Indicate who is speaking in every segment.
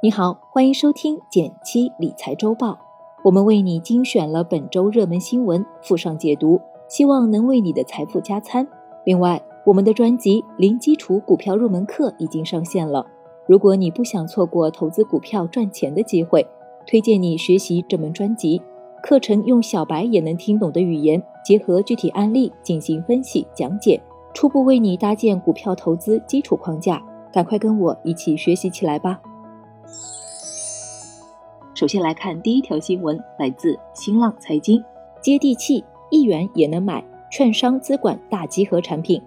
Speaker 1: 你好，欢迎收听减七理财周报。我们为你精选了本周热门新闻，附上解读，希望能为你的财富加餐。另外，我们的专辑《零基础股票入门课》已经上线了。如果你不想错过投资股票赚钱的机会，推荐你学习这门专辑。课程用小白也能听懂的语言，结合具体案例进行分析讲解，初步为你搭建股票投资基础框架。赶快跟我一起学习起来吧！首先来看第一条新闻，来自新浪财经，接地气，一元也能买券商资管大集合产品。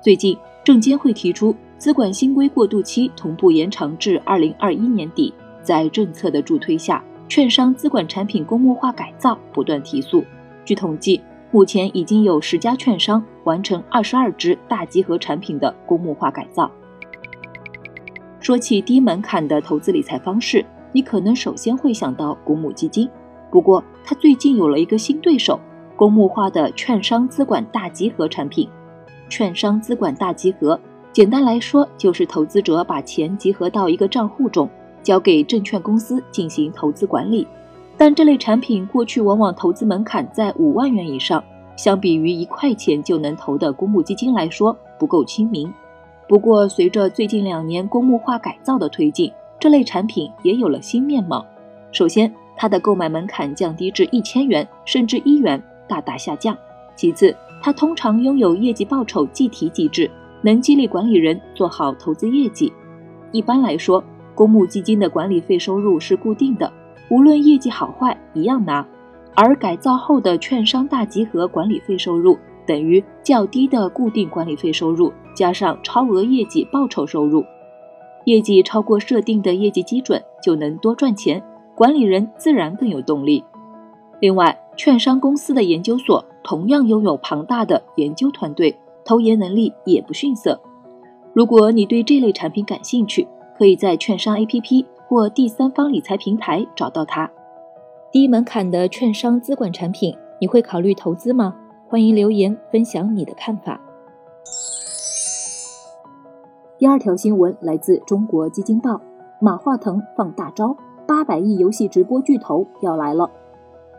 Speaker 1: 最近，证监会提出资管新规过渡期同步延长至二零二一年底，在政策的助推下，券商资管产品公募化改造不断提速。据统计，目前已经有十家券商完成二十二只大集合产品的公募化改造。说起低门槛的投资理财方式，你可能首先会想到公募基金。不过，它最近有了一个新对手——公募化的券商资管大集合产品。券商资管大集合，简单来说就是投资者把钱集合到一个账户中，交给证券公司进行投资管理。但这类产品过去往往投资门槛在五万元以上，相比于一块钱就能投的公募基金来说不够亲民。不过，随着最近两年公募化改造的推进，这类产品也有了新面貌。首先，它的购买门槛降低至一千元，甚至一元，大大下降。其次，它通常拥有业绩报酬计提机制，能激励管理人做好投资业绩。一般来说，公募基金的管理费收入是固定的。无论业绩好坏，一样拿。而改造后的券商大集合管理费收入等于较低的固定管理费收入加上超额业绩报酬收入，业绩超过设定的业绩基准就能多赚钱，管理人自然更有动力。另外，券商公司的研究所同样拥有庞大的研究团队，投研能力也不逊色。如果你对这类产品感兴趣，可以在券商 APP。或第三方理财平台找到它。低门槛的券商资管产品，你会考虑投资吗？欢迎留言分享你的看法。第二条新闻来自中国基金报，马化腾放大招，八百亿游戏直播巨头要来了。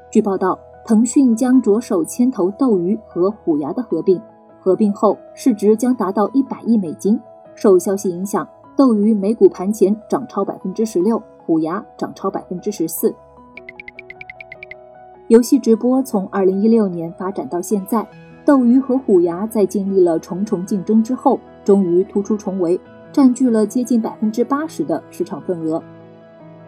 Speaker 1: 据报道，腾讯将着手牵头斗鱼和虎牙的合并，合并后市值将达到一百亿美金。受消息影响。斗鱼美股盘前涨超百分之十六，虎牙涨超百分之十四。游戏直播从二零一六年发展到现在，斗鱼和虎牙在经历了重重竞争之后，终于突出重围，占据了接近百分之八十的市场份额。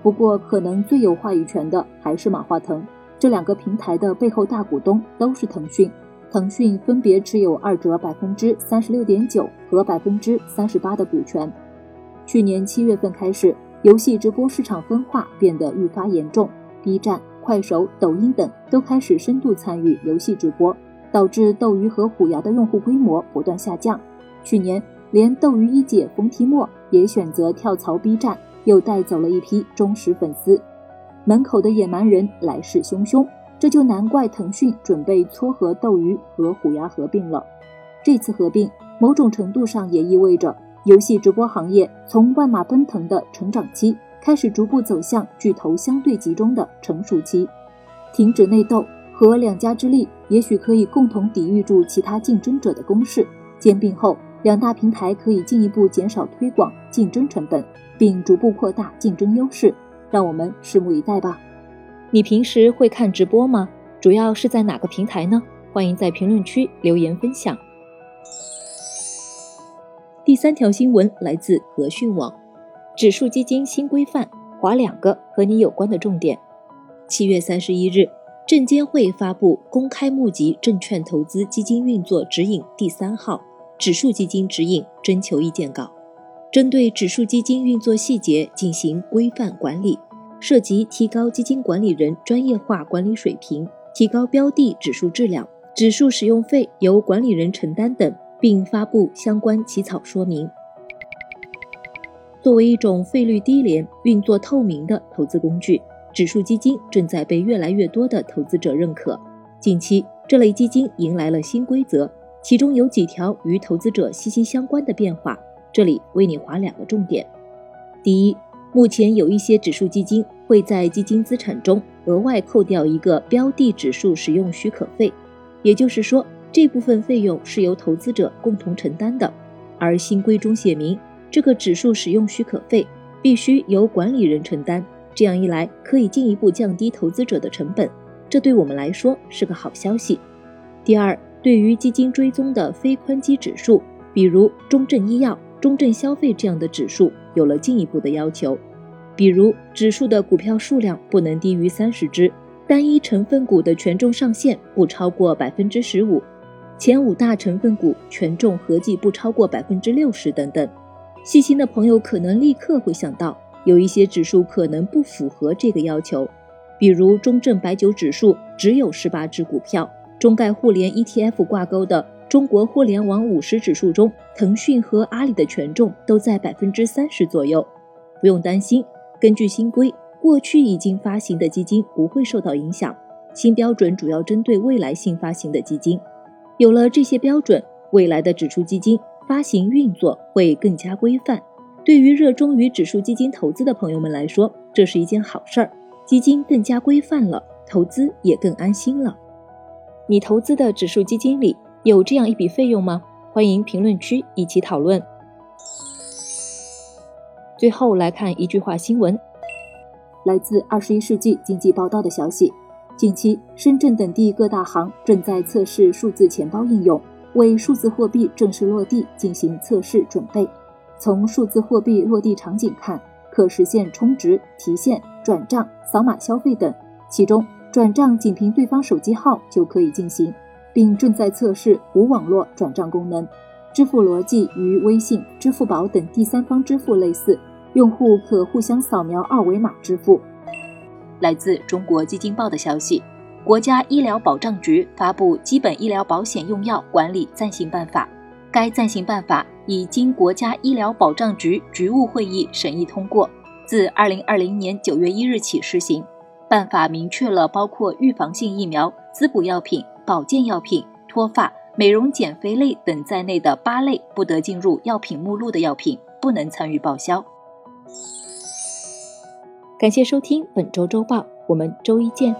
Speaker 1: 不过，可能最有话语权的还是马化腾。这两个平台的背后大股东都是腾讯，腾讯分别持有二者百分之三十六点九和百分之三十八的股权。去年七月份开始，游戏直播市场分化变得愈发严重，B 站、快手、抖音等都开始深度参与游戏直播，导致斗鱼和虎牙的用户规模不断下降。去年，连斗鱼一姐冯提莫也选择跳槽 B 站，又带走了一批忠实粉丝。门口的野蛮人来势汹汹，这就难怪腾讯准备撮合斗鱼和虎牙合并了。这次合并，某种程度上也意味着。游戏直播行业从万马奔腾的成长期开始，逐步走向巨头相对集中的成熟期。停止内斗，和两家之力，也许可以共同抵御住其他竞争者的攻势。兼并后，两大平台可以进一步减少推广竞争成本，并逐步扩大竞争优势。让我们拭目以待吧。你平时会看直播吗？主要是在哪个平台呢？欢迎在评论区留言分享。第三条新闻来自和讯网，指数基金新规范，划两个和你有关的重点。七月三十一日，证监会发布《公开募集证券投资基金运作指引》第三号指数基金指引征求意见稿，针对指数基金运作细节进行规范管理，涉及提高基金管理人专业化管理水平、提高标的指数质量、指数使用费由管理人承担等。并发布相关起草说明。作为一种费率低廉、运作透明的投资工具，指数基金正在被越来越多的投资者认可。近期，这类基金迎来了新规则，其中有几条与投资者息息相关的变化。这里为你划两个重点：第一，目前有一些指数基金会在基金资产中额外扣掉一个标的指数使用许可费，也就是说，这部分费用是由投资者共同承担的。而新规中写明，这个指数使用许可费必须由管理人承担。这样一来，可以进一步降低投资者的成本，这对我们来说是个好消息。第二，对于基金追踪的非宽基指数，比如中证医药、中证消费这样的指数，有了进一步的要求。比如，指数的股票数量不能低于三十只，单一成分股的权重上限不超过百分之十五，前五大成分股权重合计不超过百分之六十等等。细心的朋友可能立刻会想到，有一些指数可能不符合这个要求，比如中证白酒指数只有十八只股票，中概互联 ETF 挂钩的中国互联网五十指数中，腾讯和阿里的权重都在百分之三十左右。不用担心。根据新规，过去已经发行的基金不会受到影响。新标准主要针对未来新发行的基金。有了这些标准，未来的指数基金发行运作会更加规范。对于热衷于指数基金投资的朋友们来说，这是一件好事儿。基金更加规范了，投资也更安心了。你投资的指数基金里有这样一笔费用吗？欢迎评论区一起讨论。最后来看一句话新闻，来自《二十一世纪经济报道》的消息，近期深圳等地各大行正在测试数字钱包应用，为数字货币正式落地进行测试准备。从数字货币落地场景看，可实现充值、提现、转账、扫码消费等，其中转账仅凭对方手机号就可以进行，并正在测试无网络转账功能。支付逻辑与微信、支付宝等第三方支付类似。用户可互相扫描二维码支付。来自中国基金报的消息，国家医疗保障局发布《基本医疗保险用药管理暂行办法》，该暂行办法已经国家医疗保障局局务会议审议通过，自二零二零年九月一日起施行。办法明确了包括预防性疫苗、滋补药品、保健药品、脱发、美容减肥类等在内的八类不得进入药品目录的药品，不能参与报销。感谢收听本周周报，我们周一见。